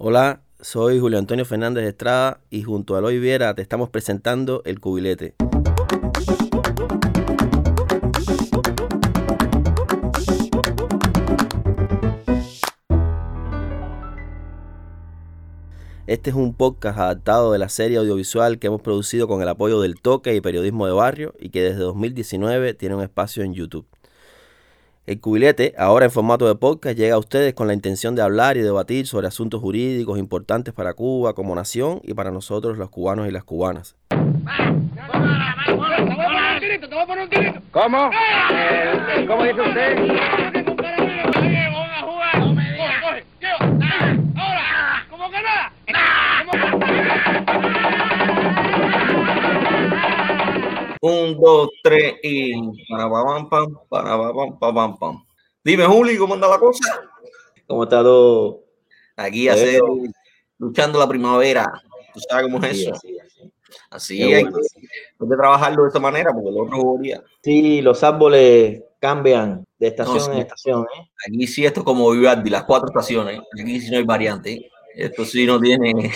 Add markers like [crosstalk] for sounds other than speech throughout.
Hola, soy Julio Antonio Fernández Estrada y junto a Eloy Viera te estamos presentando El Cubilete. Este es un podcast adaptado de la serie audiovisual que hemos producido con el apoyo del Toque y Periodismo de Barrio y que desde 2019 tiene un espacio en YouTube. El cubilete, ahora en formato de podcast, llega a ustedes con la intención de hablar y debatir sobre asuntos jurídicos importantes para Cuba como nación y para nosotros los cubanos y las cubanas. ¿Cómo? ¿Cómo dice usted? Un, dos, tres y para pam pam, para pam pam pam. Dime, Juli, ¿cómo anda la cosa? ¿Cómo está todo? Aquí hacer, luchando la primavera. ¿Tú sabes cómo es eso? Así, hay, que, trabajarlo de esta manera porque el otro día. Sí, los árboles cambian de estación en estación. ¿eh? Aquí sí, esto es como Vivaldi, las cuatro estaciones. Aquí sí no hay variante. Esto sí no tiene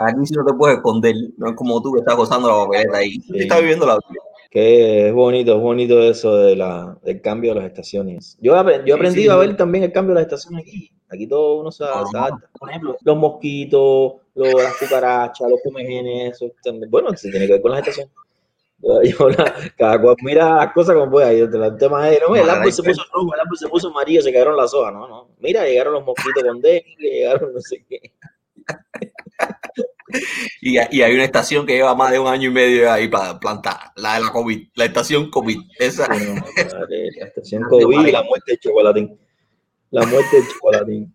Aquí sí no te puedes esconder, no es como tú que estás gozando la papeleta ahí. Estás viviendo la vida. Que es bonito, es bonito eso de la, del cambio de las estaciones. Yo, yo he aprendido a ver también el cambio de las estaciones aquí. Aquí todo uno se adapta. Por ejemplo, los mosquitos, los, las cucarachas, los comegenes, eso bueno, se tiene que ver con las estaciones. Yo, cada cual mira las cosas como puede. El tema es, no, el árbol se puso rojo, el árbol se puso amarillo, se cayeron las hojas. No, no. Mira, llegaron los mosquitos con dengue, llegaron no sé qué. [laughs] y, hay una estación que lleva más de un año y medio ahí para plantar, la de la COVID, la estación COVID. Esa. la estación [laughs] COVID y la muerte de chocolatín. La muerte de chocolatín.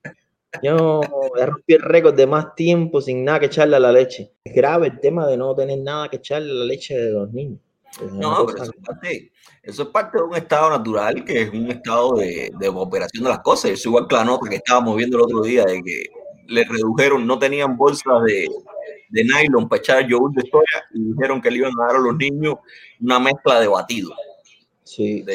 Yo rompí el récord de más tiempo sin nada que echarle a la leche. Es grave el tema de no tener nada que echarle a la leche de los niños. no, pero eso es, parte, eso es, parte, de un estado natural que es un estado de, de operación de las cosas. Eso igual que la nota que estábamos viendo el otro día de que le redujeron, no tenían bolsas de, de nylon para echar yogur de soya y dijeron que le iban a dar a los niños una mezcla de batido. Sí.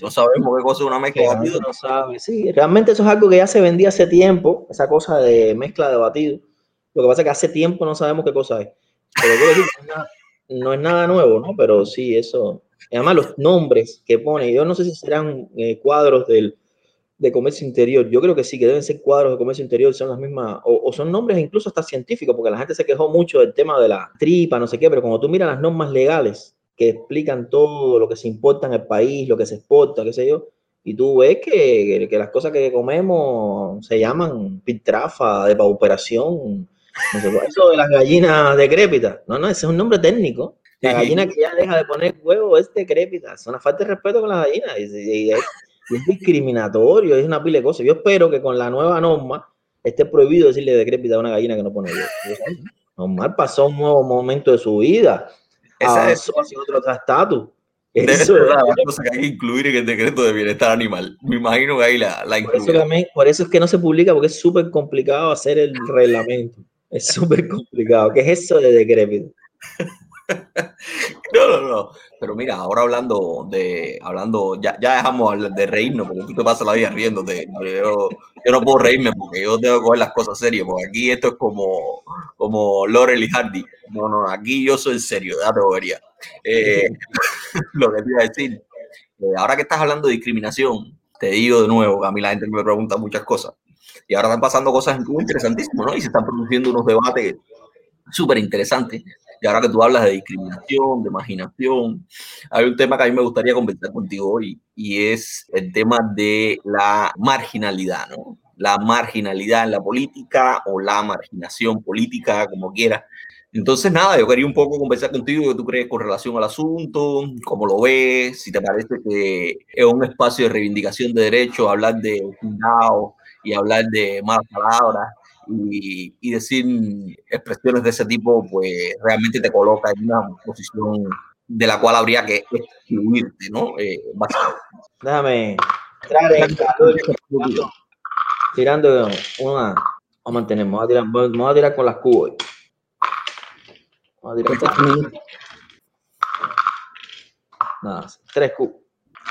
no sabemos qué cosa es una mezcla de batido. No sabe. Sí, realmente eso es algo que ya se vendía hace tiempo, esa cosa de mezcla de batido. Lo que pasa es que hace tiempo no sabemos qué cosa es. Pero no, es nada, nuevo, ¿no? Pero sí, eso. Además, los nombres que pone, yo no sé si serán eh, cuadros del, de comercio interior. Yo creo que sí, que deben ser cuadros de comercio interior, son las mismas, o, son nombres incluso hasta científicos, porque la gente se quejó mucho del tema de la tripa, no sé qué, pero cuando tú miras las normas legales que explican todo lo que se importa en el país, lo que se exporta, qué sé yo, y tú ves que, que las cosas que comemos se llaman pitrafa, de pauperación, eso de las gallinas decrépitas, no, no, ese es un nombre técnico. La gallina que ya deja de poner huevo es decrépita, es una falta de respeto con las gallinas. Y, es discriminatorio, es una pila de cosas. Yo espero que con la nueva norma esté prohibido decirle decrépita a una gallina que no pone huevo. Normal pasó un nuevo momento de su vida. Esa es otro estatus. Eso es la cosa que hay que incluir en el decreto de bienestar animal. Me imagino que ahí la, la por, eso por eso es que no se publica, porque es súper complicado hacer el reglamento. Es súper complicado. ¿Qué es eso de decrépito? [laughs] No, no, no. Pero mira, ahora hablando de, hablando, ya, ya dejamos de reírnos, porque tú te pasas la vida riéndote. Yo, yo no puedo reírme porque yo tengo que coger las cosas serias, porque aquí esto es como, como Laurel y Hardy. No, no, aquí yo soy serio, ya te. Eh, [laughs] lo que te iba a decir, eh, ahora que estás hablando de discriminación, te digo de nuevo, que a mí la gente me pregunta muchas cosas. Y ahora están pasando cosas interesantísimas, ¿no? Y se están produciendo unos debates súper interesantes y ahora que tú hablas de discriminación, de marginación, hay un tema que a mí me gustaría conversar contigo hoy y es el tema de la marginalidad, ¿no? La marginalidad en la política o la marginación política, como quieras. Entonces, nada, yo quería un poco conversar contigo, qué tú crees con relación al asunto, cómo lo ves, si te parece que es un espacio de reivindicación de derechos, hablar de cuidado y hablar de malas palabras, y, decir expresiones de ese tipo, pues realmente te coloca en una posición de la cual habría que excluirte, ¿no? Eh, Déjame entrar en tirando, tirando una. Vamos a mantener, vamos a tirar, vamos a tirar con las cubas. Vamos a tirar Nada, tres cubos.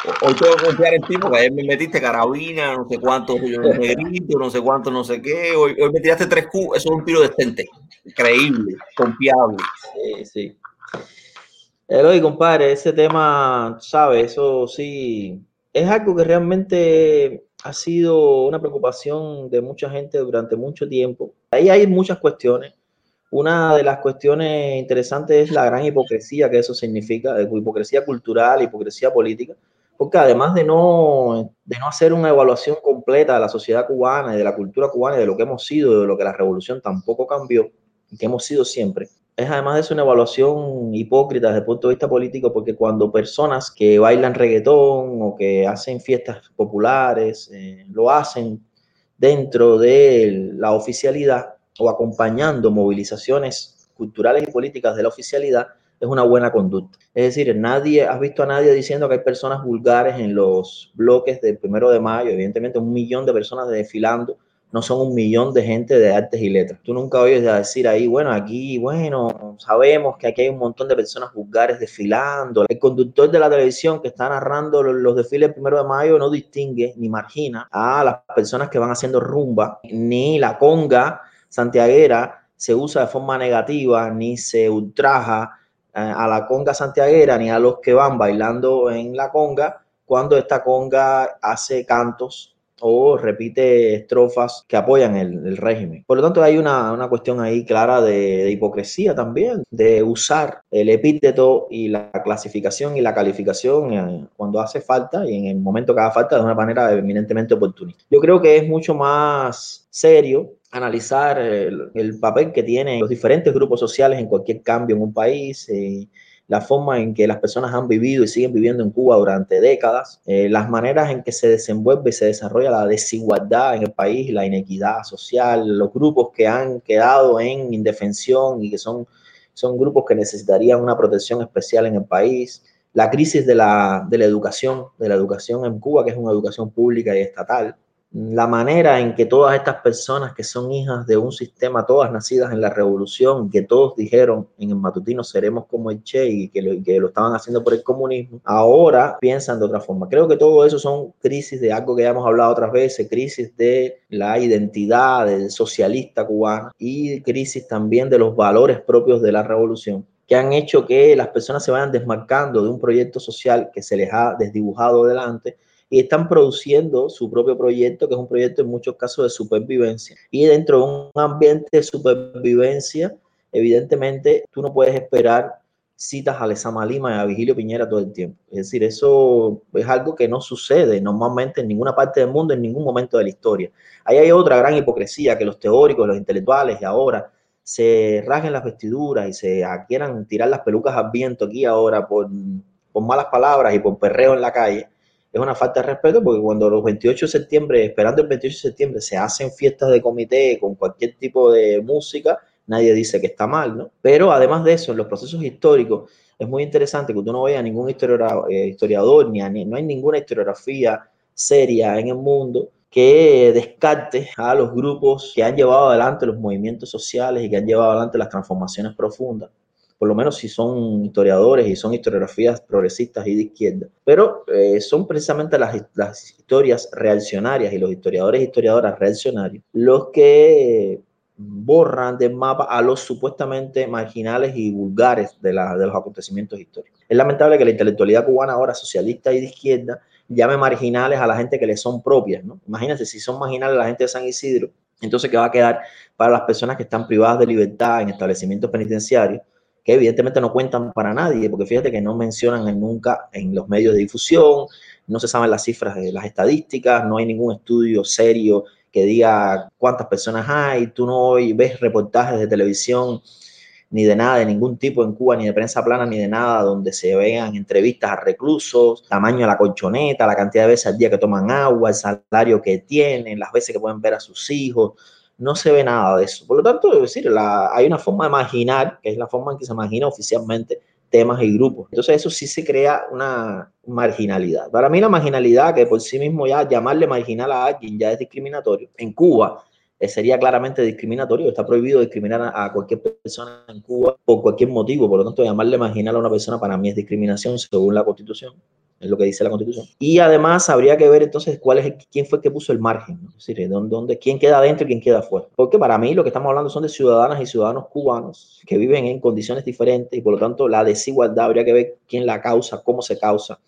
Hoy tengo que confiar en ti porque ayer me metiste carabina, no sé cuántos [laughs] negritos, no sé cuánto, no sé qué. Hoy, hoy me tiraste tres Q, eso es un tiro decente, increíble, confiable. Sí, sí. Eloy, compadre, ese tema, ¿sabes? Eso sí, es algo que realmente ha sido una preocupación de mucha gente durante mucho tiempo. Ahí hay muchas cuestiones. Una de las cuestiones interesantes es la gran hipocresía que eso significa, hipocresía cultural, hipocresía política porque además de no, de no hacer una evaluación completa de la sociedad cubana y de la cultura cubana y de lo que hemos sido y de lo que la revolución tampoco cambió, y que hemos sido siempre, es además de eso una evaluación hipócrita desde el punto de vista político, porque cuando personas que bailan reggaetón o que hacen fiestas populares eh, lo hacen dentro de la oficialidad o acompañando movilizaciones culturales y políticas de la oficialidad, es una buena conducta. Es decir, nadie, has visto a nadie diciendo que hay personas vulgares en los bloques del primero de mayo, evidentemente un millón de personas desfilando, no son un millón de gente de artes y letras. Tú nunca oyes decir ahí, bueno, aquí, bueno, sabemos que aquí hay un montón de personas vulgares desfilando. El conductor de la televisión que está narrando los desfiles del primero de mayo no distingue ni margina a las personas que van haciendo rumba, ni la conga santiaguera se usa de forma negativa, ni se ultraja a la conga santiaguera ni a los que van bailando en la conga cuando esta conga hace cantos o repite estrofas que apoyan el, régimen. Por lo tanto, hay una, una cuestión ahí clara de, hipocresía también, de usar el epíteto y la clasificación y la calificación eh, cuando hace falta y en el momento que haga falta de una manera eminentemente oportunista. Yo creo que es mucho más serio analizar el, papel que tienen los diferentes grupos sociales en cualquier cambio en un país, eh, la forma en que las personas han vivido y siguen viviendo en Cuba durante décadas, eh, las maneras en que se desenvuelve y se desarrolla la desigualdad en el país, la inequidad social, los grupos que han quedado en indefensión y que son, son grupos que necesitarían una protección especial en el país, la crisis de la, de la educación, de la educación en Cuba, que es una educación pública y estatal, la manera en que todas estas personas que son hijas de un sistema, todas nacidas en la revolución, que todos dijeron en el matutino seremos como el Che y que lo, que lo estaban haciendo por el comunismo, ahora piensan de otra forma. Creo que todo eso son crisis de algo que ya hemos hablado otras veces, crisis de la identidad del socialista cubano y crisis también de los valores propios de la revolución que han hecho que las personas se vayan desmarcando de un proyecto social que se les ha desdibujado delante y están produciendo su propio proyecto, que es un proyecto en muchos casos de supervivencia. Y dentro de un ambiente de supervivencia, evidentemente, tú no puedes esperar citas a Lezama Lima y a Vigilio Piñera todo el tiempo. Es decir, eso es algo que no sucede normalmente en ninguna parte del mundo, en ningún momento de la historia. Ahí hay otra gran hipocresía, que los teóricos, los intelectuales y ahora se rasguen las vestiduras y se quieran tirar las pelucas al viento aquí ahora por, por malas palabras y por perreo en la calle es una falta de respeto porque cuando los 28 de septiembre, esperando el 28 de septiembre, se hacen fiestas de comité con cualquier tipo de música, nadie dice que está mal, ¿no? Pero además de eso, en los procesos históricos, es muy interesante que tú no veas ningún eh, historiador, ni, ni no hay ninguna historiografía seria en el mundo que descarte a los grupos que han llevado adelante los movimientos sociales y que han llevado adelante las transformaciones profundas por lo menos si son historiadores y son historiografías progresistas y de izquierda, pero eh, son precisamente las, las, historias reaccionarias y los historiadores y historiadoras reaccionarios los que borran del mapa a los supuestamente marginales y vulgares de, la, de los acontecimientos históricos. Es lamentable que la intelectualidad cubana ahora socialista y de izquierda llame marginales a la gente que le son propias, ¿no? Imagínense, si son marginales la gente de San Isidro, entonces ¿qué va a quedar para las personas que están privadas de libertad en establecimientos penitenciarios que evidentemente no cuentan para nadie, porque fíjate que no mencionan nunca en los medios de difusión, no se saben las cifras de las estadísticas, no hay ningún estudio serio que diga cuántas personas hay, tú no ves reportajes de televisión ni de nada, de ningún tipo en Cuba, ni de prensa plana, ni de nada, donde se vean entrevistas a reclusos, tamaño de la colchoneta, la cantidad de veces al día que toman agua, el salario que tienen, las veces que pueden ver a sus hijos, no se ve nada de eso. Por lo tanto, decir, hay una forma de imaginar, que es la forma en que se imagina oficialmente temas y grupos. Entonces eso sí se crea una marginalidad. Para mí la marginalidad, que por sí mismo ya llamarle marginal a alguien ya es discriminatorio. En Cuba eh, sería claramente discriminatorio, está prohibido discriminar a, cualquier persona en Cuba por cualquier motivo, por lo tanto llamarle marginal a una persona para mí es discriminación según la constitución. Es lo que dice la Constitución. Y además habría que ver entonces cuál es quién fue el que puso el margen, es decir, dónde, quién queda adentro y quién queda afuera. Porque para mí lo que estamos hablando son de ciudadanas y ciudadanos cubanos que viven en condiciones diferentes y por lo tanto la desigualdad habría que ver quién la causa, cómo se causa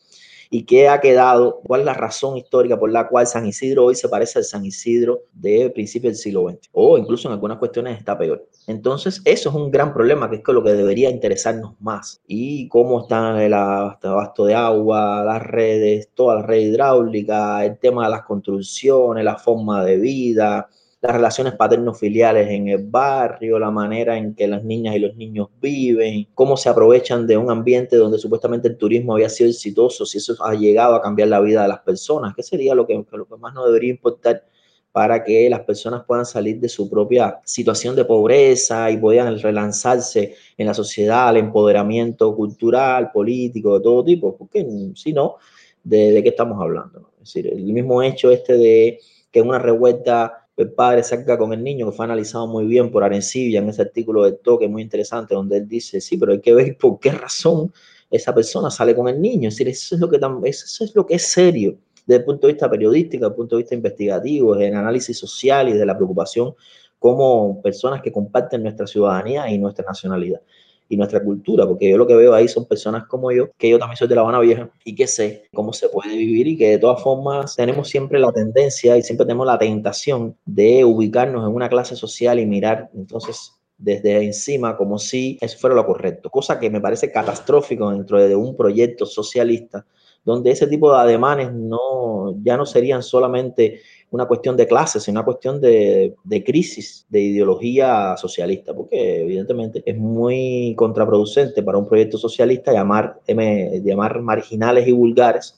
y qué ha quedado, cuál es la razón histórica por la cual San Isidro hoy se parece al San Isidro de principios del siglo XX, o incluso en algunas cuestiones está peor. Entonces, eso es un gran problema, que es lo que debería interesarnos más. Y cómo está el abasto de agua, las redes, toda la red hidráulica, el tema de las construcciones, la forma de vida, las relaciones paterno-filiales en el barrio, la manera en que las niñas y los niños viven, cómo se aprovechan de un ambiente donde supuestamente el turismo había sido exitoso, si eso ha llegado a cambiar la vida de las personas, ¿qué sería lo que, lo que más nos debería importar para que las personas puedan salir de su propia situación de pobreza y puedan relanzarse en la sociedad, el empoderamiento cultural, político, de todo tipo, porque si no, ¿de, de qué estamos hablando? Es decir, el mismo hecho este de que una revuelta el padre salga con el niño, que fue analizado muy bien por Arencibia en ese artículo de toque muy interesante, donde él dice, sí, pero hay que ver por qué razón esa persona sale con el niño. Es decir, eso es lo que, eso es, lo que es serio desde el punto de vista periodístico, desde el punto de vista investigativo, en análisis social y de la preocupación como personas que comparten nuestra ciudadanía y nuestra nacionalidad y nuestra cultura, porque yo lo que veo ahí son personas como yo, que yo también soy de La Habana Vieja y que sé cómo se puede vivir y que de todas formas tenemos siempre la tendencia y siempre tenemos la tentación de ubicarnos en una clase social y mirar entonces desde encima como si eso fuera lo correcto, cosa que me parece catastrófico dentro de un proyecto socialista donde ese tipo de ademanes no, ya no serían solamente una cuestión de clases, sino una cuestión de, de, crisis de ideología socialista, porque evidentemente es muy contraproducente para un proyecto socialista llamar, llamar marginales y vulgares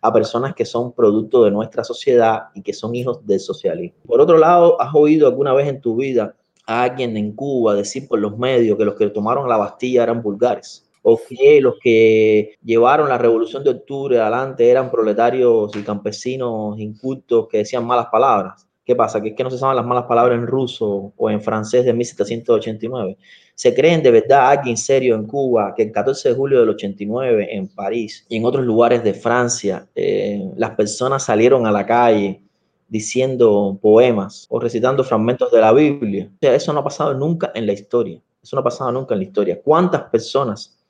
a personas que son producto de nuestra sociedad y que son hijos del socialismo. Por otro lado, ¿has oído alguna vez en tu vida a alguien en Cuba decir por los medios que los que tomaron la Bastilla eran vulgares? O que los que llevaron la revolución de octubre adelante eran proletarios y campesinos incultos que decían malas palabras. ¿Qué pasa? Que es que no se saben las malas palabras en ruso o en francés de 1789. ¿Se creen de verdad alguien serio en Cuba que el 14 de julio del 89 en París y en otros lugares de Francia eh, las personas salieron a la calle diciendo poemas o recitando fragmentos de la Biblia? O sea, eso no ha pasado nunca en la historia. Eso no ha pasado nunca en la historia. ¿Cuántas personas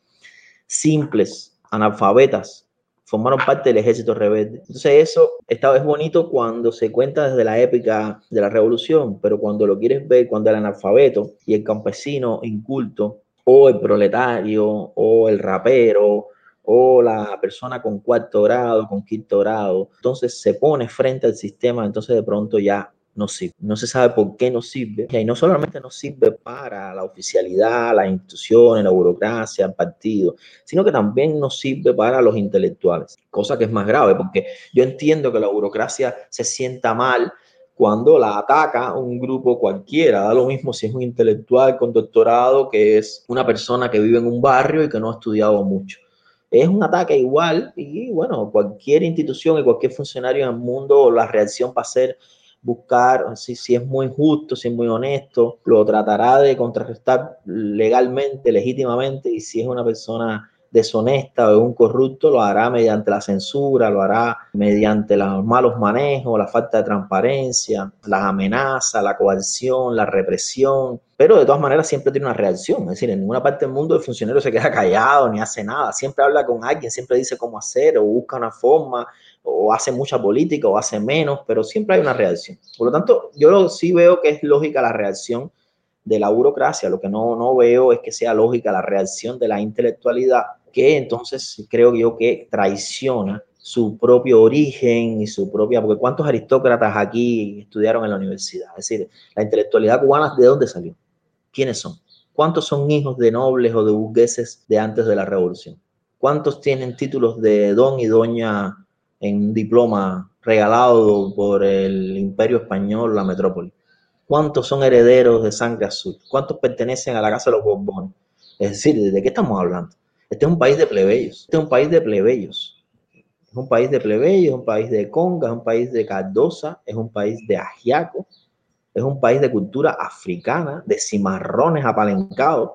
simples, analfabetas, formaron parte del ejército rebelde. Entonces eso está, es bonito cuando se cuenta desde la época de la revolución, pero cuando lo quieres ver, cuando el analfabeto y el campesino inculto, o el proletario, o el rapero, o la persona con cuarto grado, con quinto grado, entonces se pone frente al sistema, entonces de pronto ya no sirve. No se sabe por qué no sirve. Y no solamente no sirve para la oficialidad, las instituciones, la burocracia, el partido, sino que también no sirve para los intelectuales. Cosa que es más grave, porque yo entiendo que la burocracia se sienta mal cuando la ataca un grupo cualquiera. Da lo mismo si es un intelectual con doctorado que es una persona que vive en un barrio y que no ha estudiado mucho. Es un ataque igual y bueno, cualquier institución y cualquier funcionario en el mundo, la reacción va a ser buscar si, si es muy justo, si es muy honesto, lo tratará de contrarrestar legalmente, legítimamente, y si es una persona deshonesta o un corrupto, lo hará mediante la censura, lo hará mediante los malos manejos, la falta de transparencia, las amenazas, la coerción, la represión, pero de todas maneras siempre tiene una reacción, es decir, en ninguna parte del mundo el funcionario se queda callado ni hace nada, siempre habla con alguien, siempre dice cómo hacer o busca una forma o hace mucha política o hace menos, pero siempre hay una reacción. Por lo tanto, yo sí veo que es lógica la reacción de la burocracia, lo que no, no veo es que sea lógica la reacción de la intelectualidad, que entonces creo yo que traiciona su propio origen y su propia, porque cuántos aristócratas aquí estudiaron en la universidad, es decir, la intelectualidad cubana, ¿de dónde salió? ¿Quiénes son? ¿Cuántos son hijos de nobles o de burgueses de antes de la revolución? ¿Cuántos tienen títulos de don y doña en diploma regalado por el imperio español, la metrópoli. ¿Cuántos son herederos de sangre azul? ¿Cuántos pertenecen a la casa de los Borbones? Es decir, ¿de qué estamos hablando? Este es un país de plebeyos. Este es un país de plebeyos. Es un país de plebeyos, es un país de conga, es un país de cardosa, es un país de ajiaco, es un país de cultura africana, de cimarrones apalencados.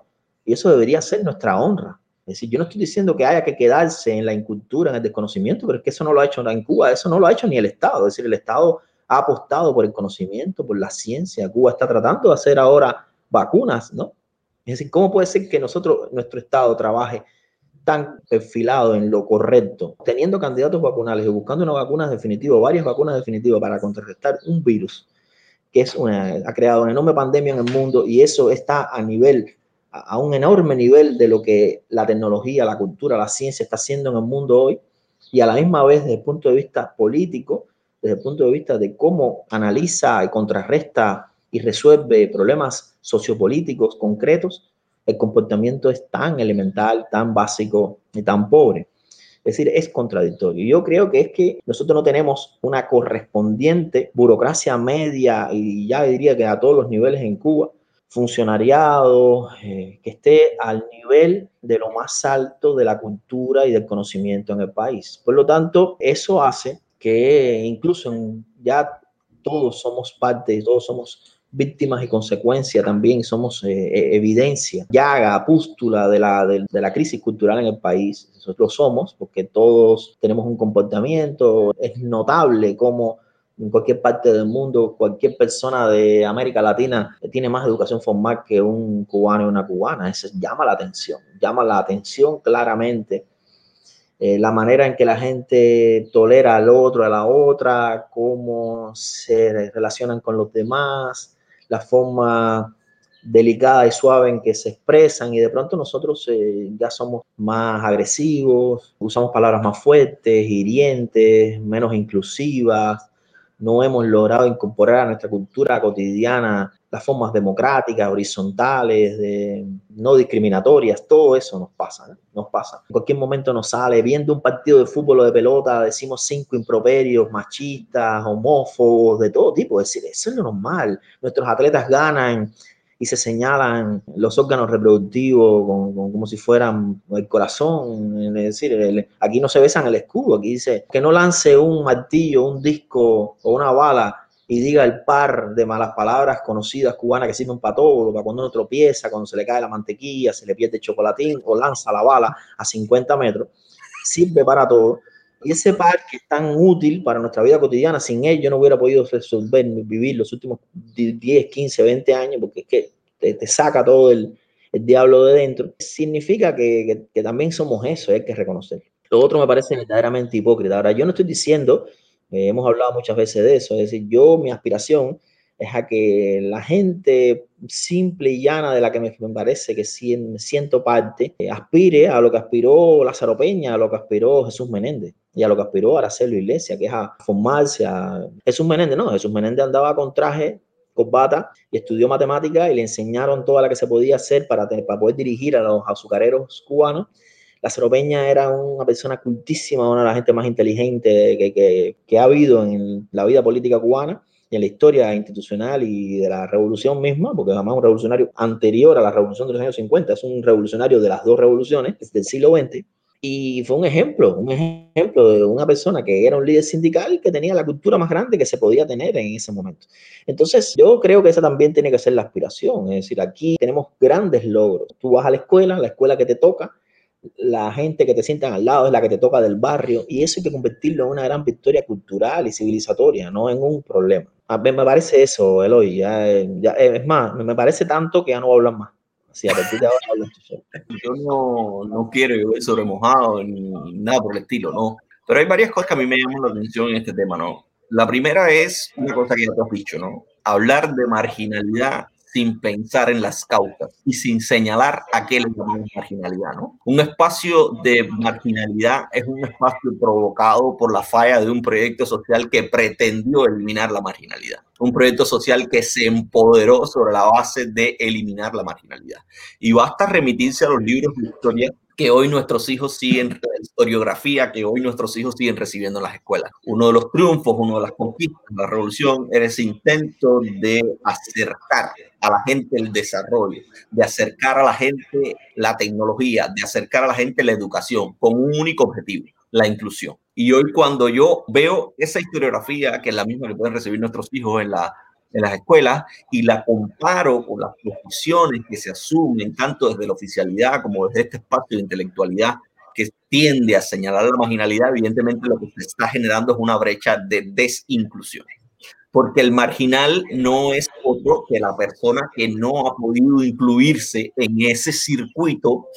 Y eso debería ser nuestra honra. Es decir, yo no estoy diciendo que haya que quedarse en la incultura, en el desconocimiento, pero es que eso no lo ha hecho en Cuba, eso no lo ha hecho ni el Estado. Es decir, el Estado ha apostado por el conocimiento, por la ciencia. Cuba está tratando de hacer ahora vacunas, ¿no? Es decir, ¿cómo puede ser que nosotros, nuestro Estado trabaje tan perfilado en lo correcto, teniendo candidatos vacunales y buscando una vacuna definitiva, varias vacunas definitivas para contrarrestar un virus que es una, ha creado una enorme pandemia en el mundo y eso está a nivel, a un enorme nivel de lo que la tecnología, la cultura, la ciencia está haciendo en el mundo hoy y a la misma vez desde el punto de vista político, desde el punto de vista de cómo analiza y contrarresta y resuelve problemas sociopolíticos concretos, el comportamiento es tan elemental, tan básico y tan pobre. Es decir, es contradictorio. Yo creo que es que nosotros no tenemos una correspondiente burocracia media y ya diría que a todos los niveles en Cuba, funcionariado eh, que esté al nivel de lo más alto de la cultura y del conocimiento en el país. Por lo tanto, eso hace que incluso ya todos somos parte, todos somos víctimas y consecuencia también, somos eh, eh, evidencia, llaga, pústula de la, de, la crisis cultural en el país. Nosotros lo somos porque todos tenemos un comportamiento, es notable cómo en cualquier parte del mundo, cualquier persona de América Latina tiene más educación formal que un cubano y una cubana. Eso llama la atención, llama la atención claramente. Eh, la manera en que la gente tolera al otro, a la otra, cómo se relacionan con los demás, la forma delicada y suave en que se expresan y de pronto nosotros eh, ya somos más agresivos, usamos palabras más fuertes, hirientes, menos inclusivas, no hemos logrado incorporar a nuestra cultura cotidiana las formas democráticas, horizontales, no discriminatorias, todo eso nos pasa, nos pasa. En cualquier momento nos sale, viendo un partido de fútbol o de pelota, decimos cinco improperios, machistas, homófobos, de todo tipo. Decir, eso es lo normal. Nuestros atletas ganan y se señalan los órganos reproductivos como si fueran el corazón. Es decir, aquí no se besan el escudo, aquí dice que no lance un martillo, un disco o una bala y diga el par de malas palabras conocidas cubanas que sirven para todo, para cuando uno tropieza, cuando se le cae la mantequilla, se le pierde el chocolatín o lanza la bala a 50 metros, sirve para todo. Y ese par que es tan útil para nuestra vida cotidiana, sin él yo no hubiera podido resolver, vivir los últimos 10, 15, 20 años, porque es que te, saca todo el, el, diablo de dentro, significa que, que, también somos eso, hay que reconocer. Lo otro me parece verdaderamente hipócrita. Ahora, yo no estoy diciendo eh, hemos hablado muchas veces de eso. Es decir, yo, mi aspiración es a que la gente simple y llana de la que me, parece que siento parte, eh, aspire a lo que aspiró Lázaro Peña, a lo que aspiró Jesús Menéndez y a lo que aspiró Aracelo Iglesia, que es a formarse a Jesús Menéndez, no, Jesús Menéndez andaba con traje, bata y estudió matemática y le enseñaron toda la que se podía hacer para, para poder dirigir a los azucareros cubanos la Peña era una persona cultísima, una de las gente más inteligente que, ha habido en la vida política cubana y en la historia institucional y de la revolución misma, porque además es un revolucionario anterior a la revolución de los años 50, es un revolucionario de las dos revoluciones del siglo XX. Y fue un ejemplo, un ejemplo de una persona que era un líder sindical que tenía la cultura más grande que se podía tener en ese momento. Entonces, yo creo que esa también tiene que ser la aspiración. Es decir, aquí tenemos grandes logros. Tú vas a la escuela, la escuela que te toca, la gente que te sientan al lado es la que te toca del barrio y eso hay que convertirlo en una gran victoria cultural y civilizatoria, no en un problema. A mí me parece eso, Eloy, ya, ya, es más, me parece tanto que ya no voy a hablar más. Así, a partir de ahora Yo no, no quiero ir sobre mojado ni nada por el estilo, no. Pero hay varias cosas que a mí me llaman la atención en este tema, ¿no? La primera es una cosa que ya te has dicho, ¿no? Hablar de marginalidad sin pensar en las causas y sin señalar a qué le llamamos marginalidad. ¿no? Un espacio de marginalidad es un espacio provocado por la falla de un proyecto social que pretendió eliminar la marginalidad. Un proyecto social que se empoderó sobre la base de eliminar la marginalidad. Y basta remitirse a los libros de historia que hoy nuestros hijos siguen, historiografía que hoy nuestros hijos siguen recibiendo en las escuelas. Uno de los triunfos, uno de las conquistas de la revolución era ese intento de acercar a la gente el desarrollo, de acercar a la gente la tecnología, de acercar a la gente la educación con un único objetivo, la inclusión. Y hoy cuando yo veo esa historiografía, que es la misma que pueden recibir nuestros hijos en la en las escuelas y la comparo con las posiciones que se asumen tanto desde la oficialidad como desde este espacio de intelectualidad que tiende a señalar la marginalidad, evidentemente lo que se está generando es una brecha de desinclusión. Porque el marginal no es otro que la persona que no ha podido incluirse en ese circuito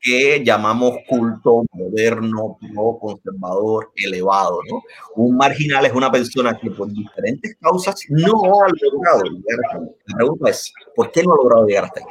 que llamamos culto moderno, pro conservador, elevado. ¿no? Un marginal es una persona que por diferentes causas no ha logrado llegar hasta ahí. La pregunta es, ¿por qué no ha logrado llegar hasta ahí?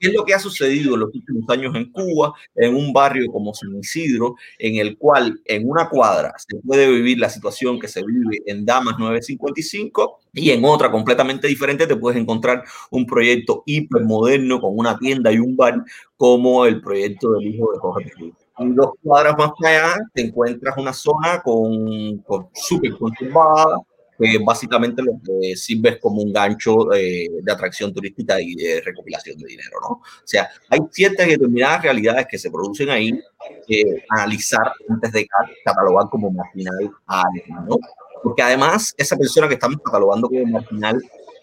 ¿Qué es lo que ha sucedido en los últimos años en Cuba, en un barrio como San Isidro, en el cual en una cuadra se puede vivir la situación que se vive en Damas 955 y en otra completamente diferente te puedes encontrar un proyecto hipermoderno con una tienda y un bar como el proyecto del hijo de Jorge Y dos cuadras más allá te encuentras una zona con, con súper conservada, que básicamente lo que sirve es como un gancho eh, de atracción turística y de recopilación de dinero, ¿no? O sea, hay ciertas determinadas realidades que se producen ahí que analizar antes de catalogar como marginal a alguien, ¿no? Porque además, esa persona que estamos catalogando como marginal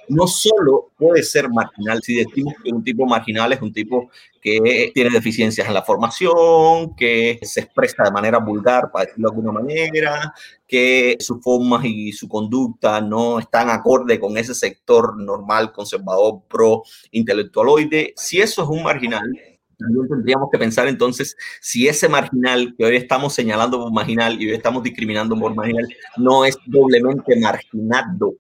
no solo puede ser marginal, si decimos que un tipo marginal es un tipo que tiene deficiencias en la formación, que se expresa de manera vulgar, para decirlo de alguna manera, que sus formas y su conducta no están acorde con ese sector normal, conservador, pro intelectualoide. Si eso es un marginal, también tendríamos que pensar entonces si ese marginal que hoy estamos señalando por marginal y hoy estamos discriminando por marginal no es doblemente marginado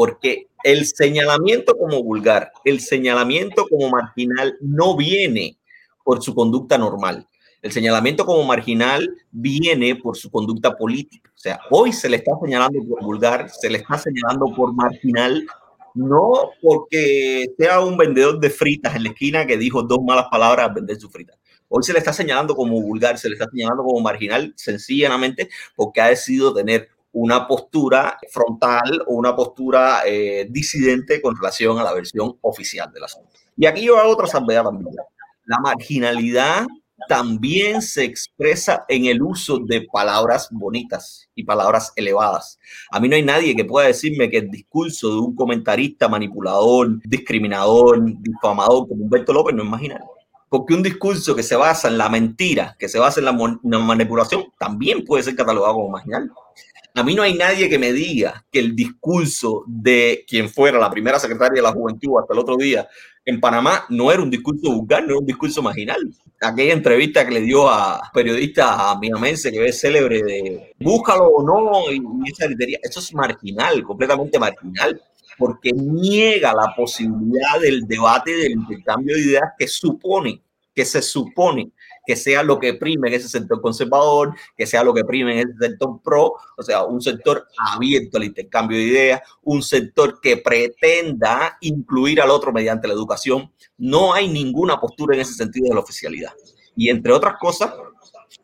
porque el señalamiento como vulgar, el señalamiento como marginal no viene por su conducta normal. El señalamiento como marginal viene por su conducta política. O sea, hoy se le está señalando por vulgar, se le está señalando por marginal, no porque sea un vendedor de fritas en la esquina que dijo dos malas palabras al vender su frita. Hoy se le está señalando como vulgar, se le está señalando como marginal, sencillamente porque ha decidido tener una postura frontal o una postura eh, disidente con relación a la versión oficial del asunto. Y aquí yo hago otra salvedad también. La marginalidad también se expresa en el uso de palabras bonitas y palabras elevadas. A mí no hay nadie que pueda decirme que el discurso de un comentarista manipulador, discriminador, difamador como Humberto López no es marginal. Porque un discurso que se basa en la mentira, que se basa en la manipulación, también puede ser catalogado como marginal. A mí no hay nadie que me diga que el discurso de quien fuera la primera secretaria de la juventud hasta el otro día en Panamá no era un discurso vulgar, no era un discurso marginal. Aquella entrevista que le dio a periodista a miamense que es célebre de búscalo o no, y, esa eso es marginal, completamente marginal, porque niega la posibilidad del debate, del intercambio de ideas que supone, que se supone que sea lo que prime en ese sector conservador, que sea lo que prime en ese sector pro, o sea, un sector abierto al intercambio de ideas, un sector que pretenda incluir al otro mediante la educación. No hay ninguna postura en ese sentido de la oficialidad. Y entre otras cosas,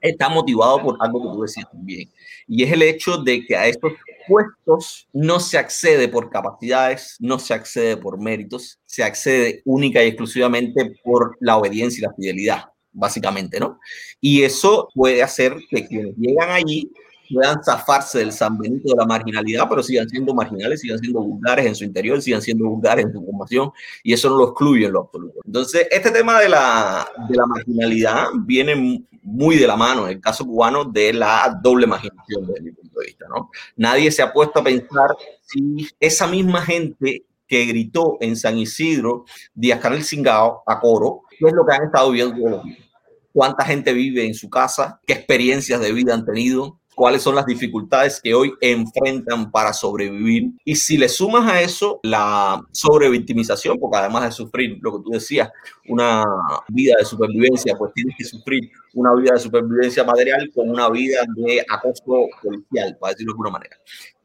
está motivado por algo que tú decías también, y es el hecho de que a estos puestos no se accede por capacidades, no se accede por méritos, se accede única y exclusivamente por la obediencia y la fidelidad básicamente, ¿no? Y eso puede hacer que quienes llegan allí puedan zafarse del San Benito de la marginalidad, pero sigan siendo marginales, sigan siendo vulgares en su interior, sigan siendo vulgares en su formación, y eso no lo excluye en lo absoluto. Entonces, este tema de la, de la marginalidad viene muy de la mano, en el caso cubano, de la doble marginación desde mi punto de vista, ¿no? Nadie se ha puesto a pensar si esa misma gente que gritó en San Isidro, Díaz Canel Singao, a coro, qué es lo que han estado viendo todos los días cuánta gente vive en su casa, qué experiencias de vida han tenido, cuáles son las dificultades que hoy enfrentan para sobrevivir. Y si le sumas a eso la sobrevictimización, porque además de sufrir lo que tú decías, una vida de supervivencia, pues tienes que sufrir una vida de supervivencia material con una vida de acoso policial, para decirlo de alguna manera.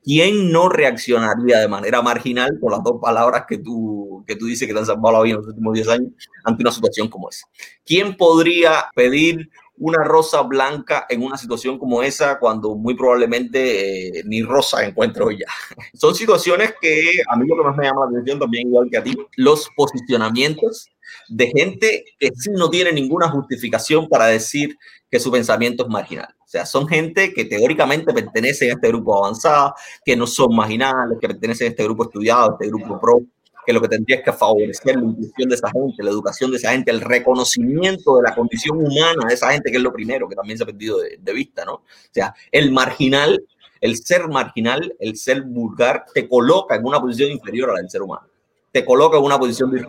¿Quién no reaccionaría de manera marginal con las dos palabras que tú, que tú dices que te han salvado la vida en los últimos 10 años ante una situación como esa? ¿Quién podría pedir una rosa blanca en una situación como esa cuando muy probablemente eh, ni rosa encuentro ya. [laughs] Son situaciones que a mí lo que más me llama la atención también igual que a ti, los posicionamientos de gente que sí no tiene ninguna justificación para decir que su pensamiento es marginal. O sea, son gente que teóricamente pertenece a este grupo avanzado, que no son marginales, que pertenecen a este grupo estudiado, a este grupo pro, que lo que tendría es que favorecer la inclusión de esa gente, la educación de esa gente, el reconocimiento de la condición humana de esa gente, que es lo primero que también se ha perdido de, de vista, ¿no? O sea, el marginal, el ser marginal, el ser vulgar, te coloca en una posición inferior a la del ser humano, te coloca en una posición de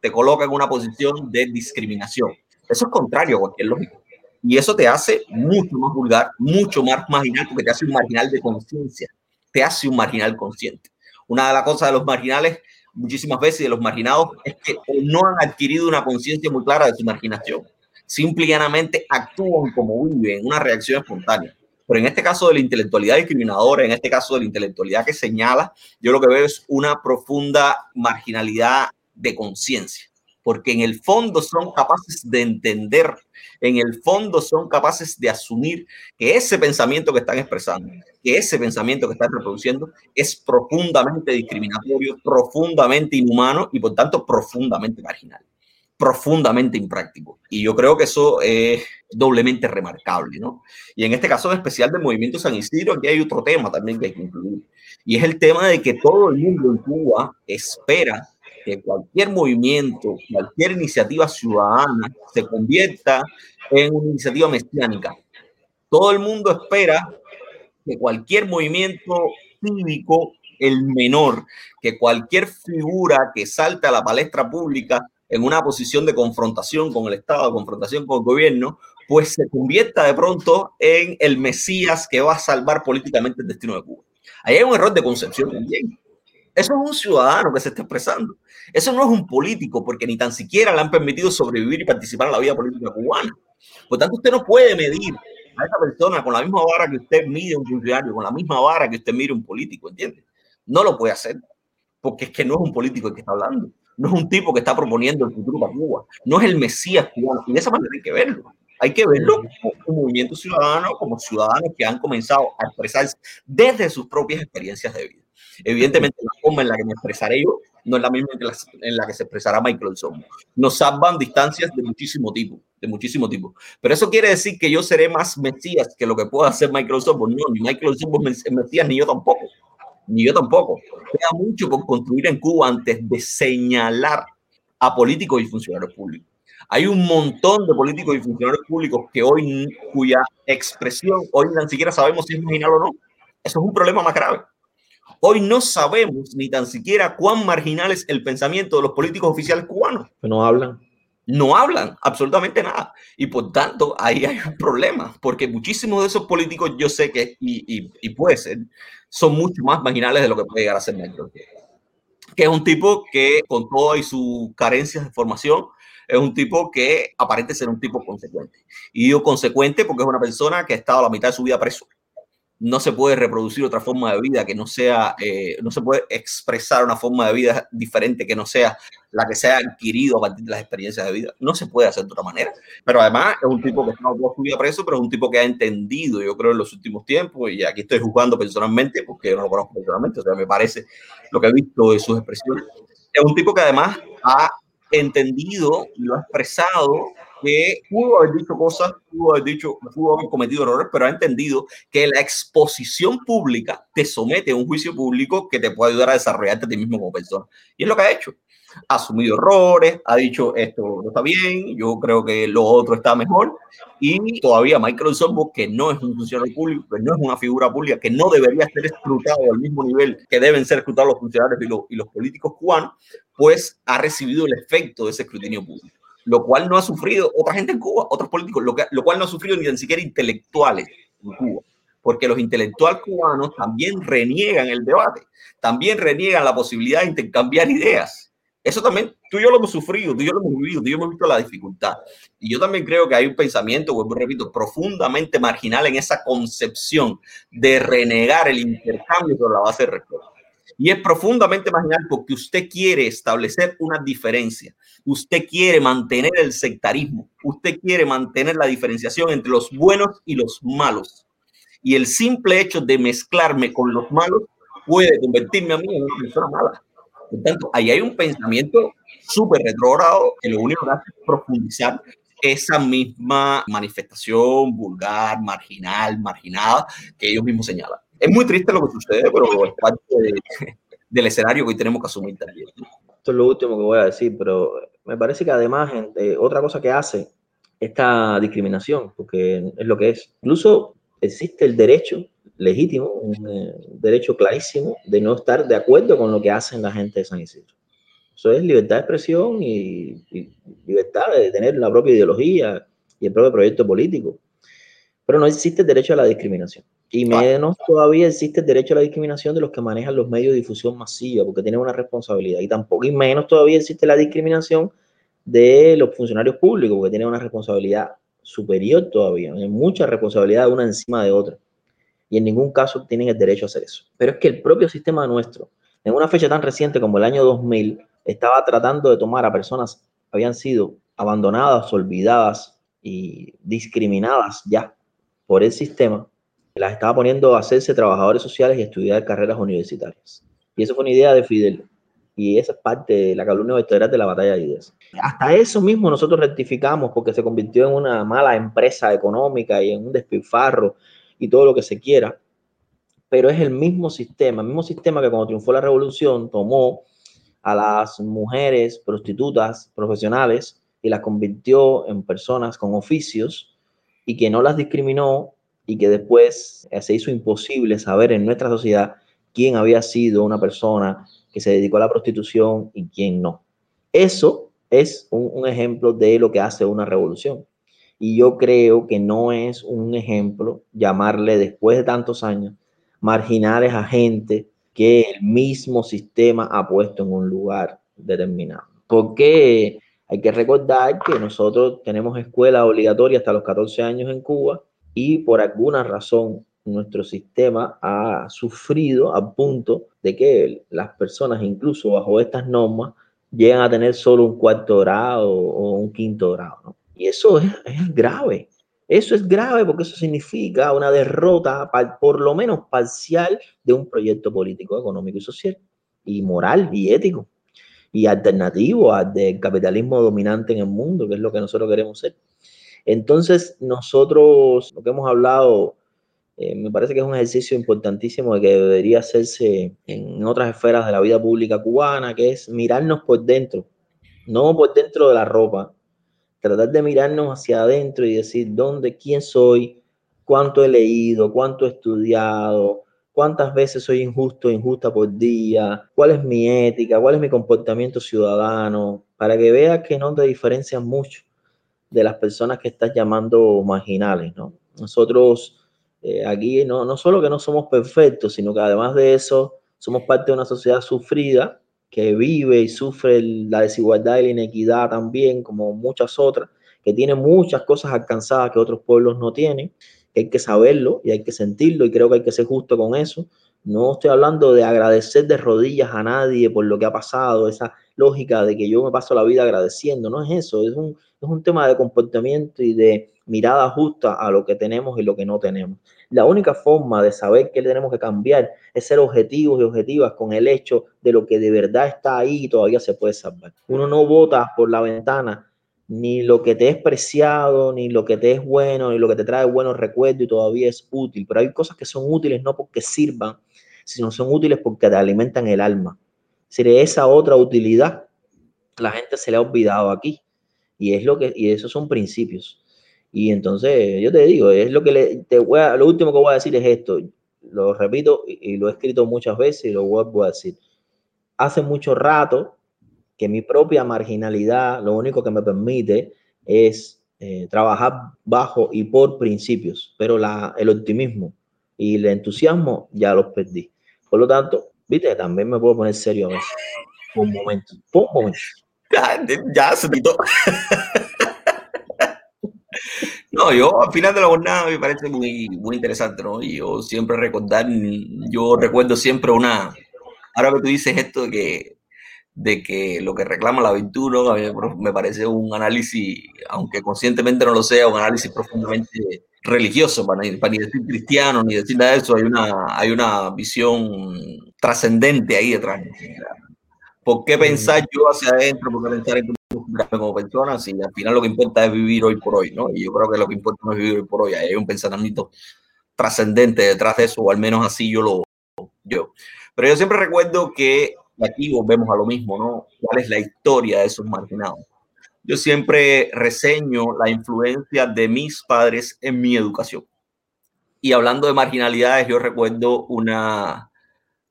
te coloca en una posición de discriminación. Eso es contrario a cualquier lógica. Y eso te hace mucho más vulgar, mucho más marginal, porque te hace un marginal de conciencia, te hace un marginal consciente. Una de las cosas de los marginales muchísimas veces de los marginados es que no han adquirido una conciencia muy clara de su marginación. Simplemente actúan como viven, una reacción espontánea. Pero en este caso de la intelectualidad discriminadora, en este caso de la intelectualidad que señala, yo lo que veo es una profunda marginalidad de conciencia, porque en el fondo son capaces de entender, en el fondo son capaces de asumir que ese pensamiento que están expresando, que ese pensamiento que están reproduciendo es profundamente discriminatorio, profundamente inhumano y por tanto profundamente marginal profundamente impráctico. Y yo creo que eso es doblemente remarcable, ¿no? Y en este caso en especial del movimiento San Isidro, aquí hay otro tema también que hay que incluir. Y es el tema de que todo el mundo en Cuba espera que cualquier movimiento, cualquier iniciativa ciudadana se convierta en una iniciativa mesiánica. Todo el mundo espera que cualquier movimiento cívico, el menor, que cualquier figura que salte a la palestra pública en una posición de confrontación con el Estado, confrontación con el gobierno, pues se convierta de pronto en el Mesías que va a salvar políticamente el destino de Cuba. Ahí hay un error de concepción también. Eso es un ciudadano que se está expresando. Eso no es un político, porque ni tan siquiera le han permitido sobrevivir y participar en la vida política cubana. Por tanto, usted no puede medir a esa persona con la misma vara que usted mide un funcionario, con la misma vara que usted mide un político, ¿entiende? No lo puede hacer, porque es que no es un político el que está hablando no es un tipo que está proponiendo el futuro para Cuba, no es el Mesías cubano, y de esa manera hay que verlo. Hay que verlo como un movimiento ciudadano, como ciudadanos que han comenzado a expresarse desde sus propias experiencias de vida. Evidentemente, la forma en la que me expresaré yo no es la misma en la que se expresará Michael Sommo. Nos salvan distancias de muchísimo tipo, de muchísimo tipo. Pero eso quiere decir que yo seré más Mesías que lo que pueda hacer Michael Sommo. No, ni Michael Sommo es Mesías, ni yo tampoco ni yo tampoco. Queda mucho por construir en Cuba antes de señalar a políticos y funcionarios públicos. Hay un montón de políticos y funcionarios públicos que hoy, cuya expresión, hoy ni siquiera sabemos si es marginal o no. Eso es un problema más grave. Hoy no sabemos ni tan siquiera cuán marginal es el pensamiento de los políticos oficiales cubanos. No hablan. No hablan absolutamente nada. Y por tanto, ahí hay un problema, porque muchísimos de esos políticos yo sé que, y, y, y puede ser, son mucho más marginales de lo que puede llegar a ser Metro. Que es un tipo que, con todas sus carencias de formación, es un tipo que aparente ser un tipo consecuente. Y digo consecuente porque es una persona que ha estado la mitad de su vida preso no se puede reproducir otra forma de vida que no sea, eh, no se puede expresar una forma de vida diferente que no sea la que se ha adquirido a partir de las experiencias de vida. No se puede hacer de otra manera. Pero además es un tipo que está toda su vida preso, pero es un tipo que ha entendido, yo creo, en los últimos tiempos, y aquí estoy juzgando personalmente, porque yo no lo conozco personalmente, o sea, me parece lo que he visto de sus expresiones. Es un tipo que además ha entendido y lo ha expresado que pudo haber dicho cosas, pudo haber dicho, pudo haber cometido errores, pero ha entendido que la exposición pública te somete a un juicio público que te puede ayudar a desarrollarte a ti mismo como persona. Y es lo que ha hecho. Ha asumido errores, ha dicho esto no está bien, yo creo que lo otro está mejor. Y todavía Michael Sombo, que no es un funcionario público, que no es una figura pública, que no debería ser escrutado al mismo nivel que deben ser escrutados los funcionarios y los, y los políticos cubanos, pues ha recibido el efecto de ese escrutinio público lo cual no ha sufrido otra gente en Cuba, otros políticos, lo, que, lo cual no ha sufrido ni siquiera intelectuales en Cuba, porque los intelectuales cubanos también reniegan el debate, también reniegan la posibilidad de intercambiar ideas. Eso también, tú y yo lo hemos sufrido, tú y yo lo hemos vivido, tú y yo hemos visto la dificultad. Y yo también creo que hay un pensamiento, vuelvo repito, profundamente marginal en esa concepción de renegar el intercambio sobre la base de respeto. Y es profundamente marginal porque usted quiere establecer una diferencia usted quiere mantener el sectarismo, usted quiere mantener la diferenciación entre los buenos y los malos. Y el simple hecho de mezclarme con los malos puede convertirme a mí en una persona mala. Por tanto, ahí hay un pensamiento súper retrógrado que lo único que hace es profundizar esa misma manifestación vulgar, marginal, marginada que ellos mismos señalan. Es muy triste lo que sucede, pero es parte del escenario que hoy tenemos que asumir también. Esto es lo último que voy a decir, pero me parece que además eh, otra cosa que hace esta discriminación, porque es lo que es. Incluso existe el derecho legítimo, un eh, derecho clarísimo de no estar de acuerdo con lo que hacen la gente de San Isidro. Eso es libertad de expresión y, libertad de tener la propia ideología y el propio proyecto político. Pero no existe el derecho a la discriminación. Y menos todavía existe el derecho a la discriminación de los que manejan los medios de difusión masiva, porque tienen una responsabilidad. Y tampoco, y menos todavía existe la discriminación de los funcionarios públicos, porque tienen una responsabilidad superior todavía. Hay mucha responsabilidad una encima de otra. Y en ningún caso tienen el derecho a hacer eso. Pero es que el propio sistema nuestro, en una fecha tan reciente como el año 2000, estaba tratando de tomar a personas que habían sido abandonadas, olvidadas y discriminadas ya por el sistema, las estaba poniendo a hacerse trabajadores sociales y estudiar carreras universitarias. Y eso fue una idea de Fidel. Y esa es parte de la calumnia vectorial de la batalla de ideas. Hasta eso mismo nosotros rectificamos porque se convirtió en una mala empresa económica y en un despilfarro y todo lo que se quiera. Pero es el mismo sistema, el mismo sistema que cuando triunfó la revolución tomó a las mujeres prostitutas profesionales y las convirtió en personas con oficios y que no las discriminó y que después se hizo imposible saber en nuestra sociedad quién había sido una persona que se dedicó a la prostitución y quién no. Eso es un, un ejemplo de lo que hace una revolución. Y yo creo que no es un ejemplo llamarle después de tantos años marginales a gente que el mismo sistema ha puesto en un lugar determinado. Porque hay que recordar que nosotros tenemos escuela obligatoria hasta los 14 años en Cuba y por alguna razón nuestro sistema ha sufrido a punto de que las personas, incluso bajo estas normas, llegan a tener solo un cuarto grado o un quinto grado. Y eso es, es grave. Eso es grave porque eso significa una derrota, por lo menos parcial, de un proyecto político, económico y social, y moral y ético, y alternativo al del capitalismo dominante en el mundo, que es lo que nosotros queremos ser. Entonces, nosotros, lo que hemos hablado, eh, me parece que es un ejercicio importantísimo de que debería hacerse en otras esferas de la vida pública cubana, que es mirarnos por dentro, no por dentro de la ropa, tratar de mirarnos hacia adentro y decir dónde, quién soy, cuánto he leído, cuánto he estudiado, cuántas veces soy injusto o injusta por día, cuál es mi ética, cuál es mi comportamiento ciudadano, para que veas que no te diferencias mucho de las personas que estás llamando marginales, ¿no? Nosotros eh, aquí no, no solo que no somos perfectos, sino que además de eso somos parte de una sociedad sufrida que vive y sufre la desigualdad y la inequidad también, como muchas otras, que tiene muchas cosas alcanzadas que otros pueblos no tienen, hay que saberlo y hay que sentirlo y creo que hay que ser justo con eso. No estoy hablando de agradecer de rodillas a nadie por lo que ha pasado, esa lógica de que yo me paso la vida agradeciendo, no es eso, es un, es un tema de comportamiento y de mirada justa a lo que tenemos y lo que no tenemos. La única forma de saber qué tenemos que cambiar es ser objetivos y objetivas con el hecho de lo que de verdad está ahí y todavía se puede salvar. Uno no vota por la ventana ni lo que te es preciado, ni lo que te es bueno, ni lo que te trae buenos recuerdos y todavía es útil. Pero hay cosas que son útiles no porque sirvan, sino son útiles porque te alimentan el alma. Si esa otra utilidad, la gente se le ha olvidado aquí. Y es lo que, y esos son principios. Y entonces, yo te digo, es lo que le, te voy a, lo último que voy a decir es esto. Lo repito y, lo he escrito muchas veces y lo vuelvo a decir. Hace mucho rato que mi propia marginalidad lo único que me permite es eh, trabajar bajo y por principios, pero la, el optimismo y el entusiasmo ya los perdí. Por lo tanto, viste, también me puedo poner serio a veces. Un momento, un momento. Ya, ya se quitó. No, yo al final de la jornada me parece muy, muy interesante, ¿no? Y yo siempre recordar, yo recuerdo siempre una, ahora que tú dices esto de que, de que lo que reclama la aventura, me parece un análisis, aunque conscientemente no lo sea, un análisis profundamente religioso, para, para ni decir cristiano, ni decir nada de eso, hay una, hay una visión trascendente ahí detrás. ¿Por qué pensar yo hacia adentro? ¿Por qué pensar en como persona? Si al final lo que importa es vivir hoy por hoy, ¿no? Y yo creo que lo que importa no es vivir hoy por hoy. Hay un pensamiento trascendente detrás de eso, o al menos así yo lo yo. Pero yo siempre recuerdo que aquí volvemos a lo mismo, ¿no? ¿Cuál es la historia de esos marginados? Yo siempre reseño la influencia de mis padres en mi educación. Y hablando de marginalidades, yo recuerdo una,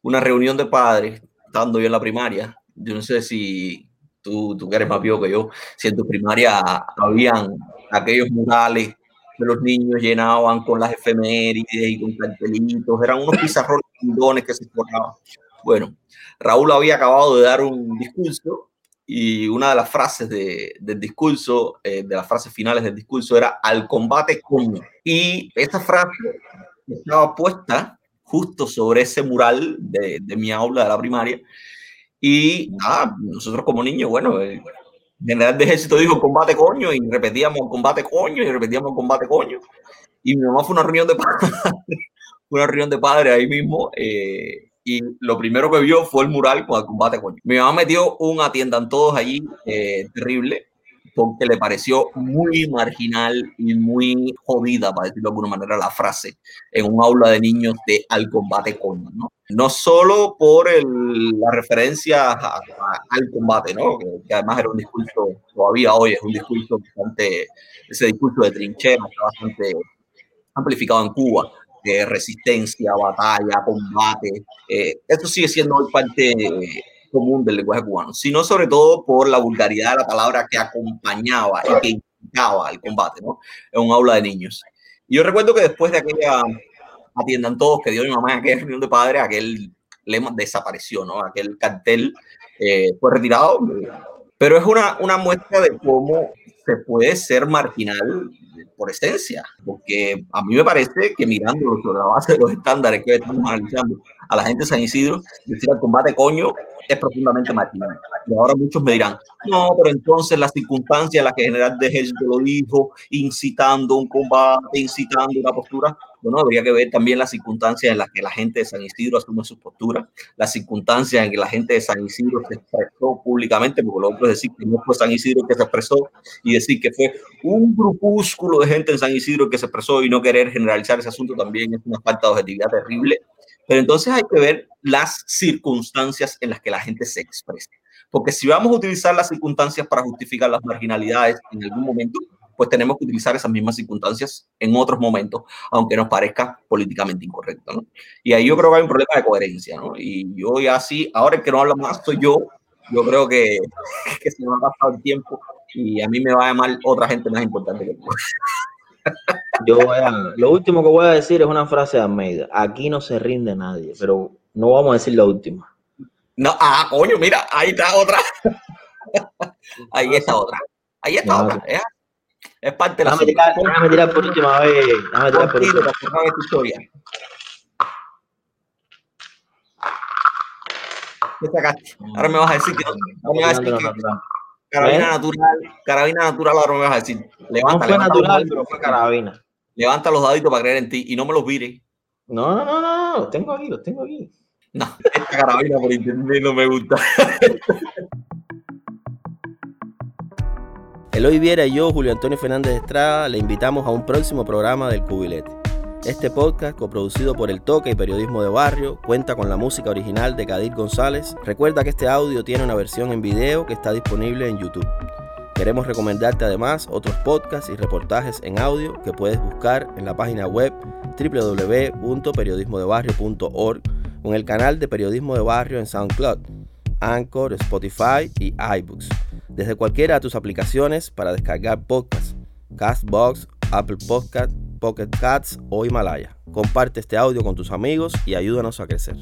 una reunión de padres, estando yo en la primaria. Yo no sé si tú, tú eres más viejo que yo, si en tu primaria habían aquellos murales que los niños llenaban con las efemérides y con cartelitos, eran unos pizarrones que se formaban. Bueno, Raúl había acabado de dar un discurso y una de las frases de, del discurso, eh, de las frases finales del discurso era al combate con. Y esa frase estaba puesta justo sobre ese mural de, mi aula de la primaria. Y nada, nosotros como niños, bueno, el general de ejército dijo combate coño y repetíamos combate coño y repetíamos combate coño. Y mi mamá fue una reunión de padres, [laughs] una reunión de padres ahí mismo. Eh, y lo primero que vio fue el mural con el combate coño. Mi mamá metió un atiendan todos allí eh, terrible porque le pareció muy marginal y muy jodida, para decirlo de alguna manera, la frase en un aula de niños de al combate coño, ¿no? No solo por el, la referencia al combate, ¿no? Que, además era un discurso, todavía hoy es un discurso bastante, ese discurso de trinchera está bastante amplificado en Cuba, resistencia, batalla, combate. Eh, esto sigue siendo hoy parte común del lenguaje cubano, sino sobre todo por la vulgaridad de la palabra que acompañaba y que indicaba el combate, ¿no? En un aula de niños. Y yo recuerdo que después de aquella atiendan todos que dio mi mamá en aquella reunión de padres, aquel lema desapareció, ¿no? Aquel cartel eh, fue retirado, pero es una, una muestra de cómo se puede ser marginal por esencia, porque a mí me parece que mirando sobre la base de los estándares que estamos analizando a la gente de San Isidro, decir el combate coño es profundamente marginal. Y ahora muchos me dirán, no, pero entonces las circunstancias en las que general de ejército lo dijo, incitando un combate, incitando una postura, bueno, habría que ver también las circunstancias en las que la gente de San Isidro asume su postura, las circunstancias en que la gente de San Isidro se expresó públicamente, porque lo otro es decir que no fue San Isidro que se expresó y decir que fue un grupúsculo de gente en San Isidro que se expresó y no querer generalizar ese asunto también es una falta de objetividad terrible. Pero entonces hay que ver las circunstancias en las que la gente se expresa. Porque si vamos a utilizar las circunstancias para justificar las marginalidades en algún momento, pues tenemos que utilizar esas mismas circunstancias en otros momentos, aunque nos parezca políticamente incorrecto. ¿no? Y ahí yo creo que hay un problema de coherencia. ¿no? Y yo ya sí, ahora el que no habla más soy yo, yo creo que, [laughs] que se me ha pasado el tiempo y a mí me va a llamar otra gente más importante que tú. Yo lo último que voy a decir es una frase de Almeida. Aquí no se rinde nadie, pero no vamos a decir la última. No, ah, coño, mira, ahí está otra. [laughs] ahí está otra. Ahí está otra. ¿eh? Es parte de la Déjame tirar, por última vez. Déjame tirar por última vez tu historia. ¿Qué sacaste? Ahora me vas a decir que no. me vas a decir que, carabina ¿Eh? natural, carabina natural, ahora me vas a decir. Levanta, no fue natural, pero fue carabina. Levanta los daditos para creer en ti y no me los vires. No, no, no, no, los tengo aquí, los tengo aquí. No, esta carabina por internet no me gusta. [laughs] Eloy Viera y yo, Julio Antonio Fernández Estrada, le invitamos a un próximo programa del Cubilete. Este podcast, coproducido por El Toque y Periodismo de Barrio, cuenta con la música original de Kadir González. Recuerda que este audio tiene una versión en video que está disponible en YouTube. Queremos recomendarte además otros podcasts y reportajes en audio que puedes buscar en la página web www.periodismodebarrio.org con el canal de Periodismo de Barrio en SoundCloud, Anchor, Spotify y iBooks. Desde cualquiera de tus aplicaciones para descargar podcasts, Castbox, Apple Podcast, Pocket Cats o Himalaya. Comparte este audio con tus amigos y ayúdanos a crecer.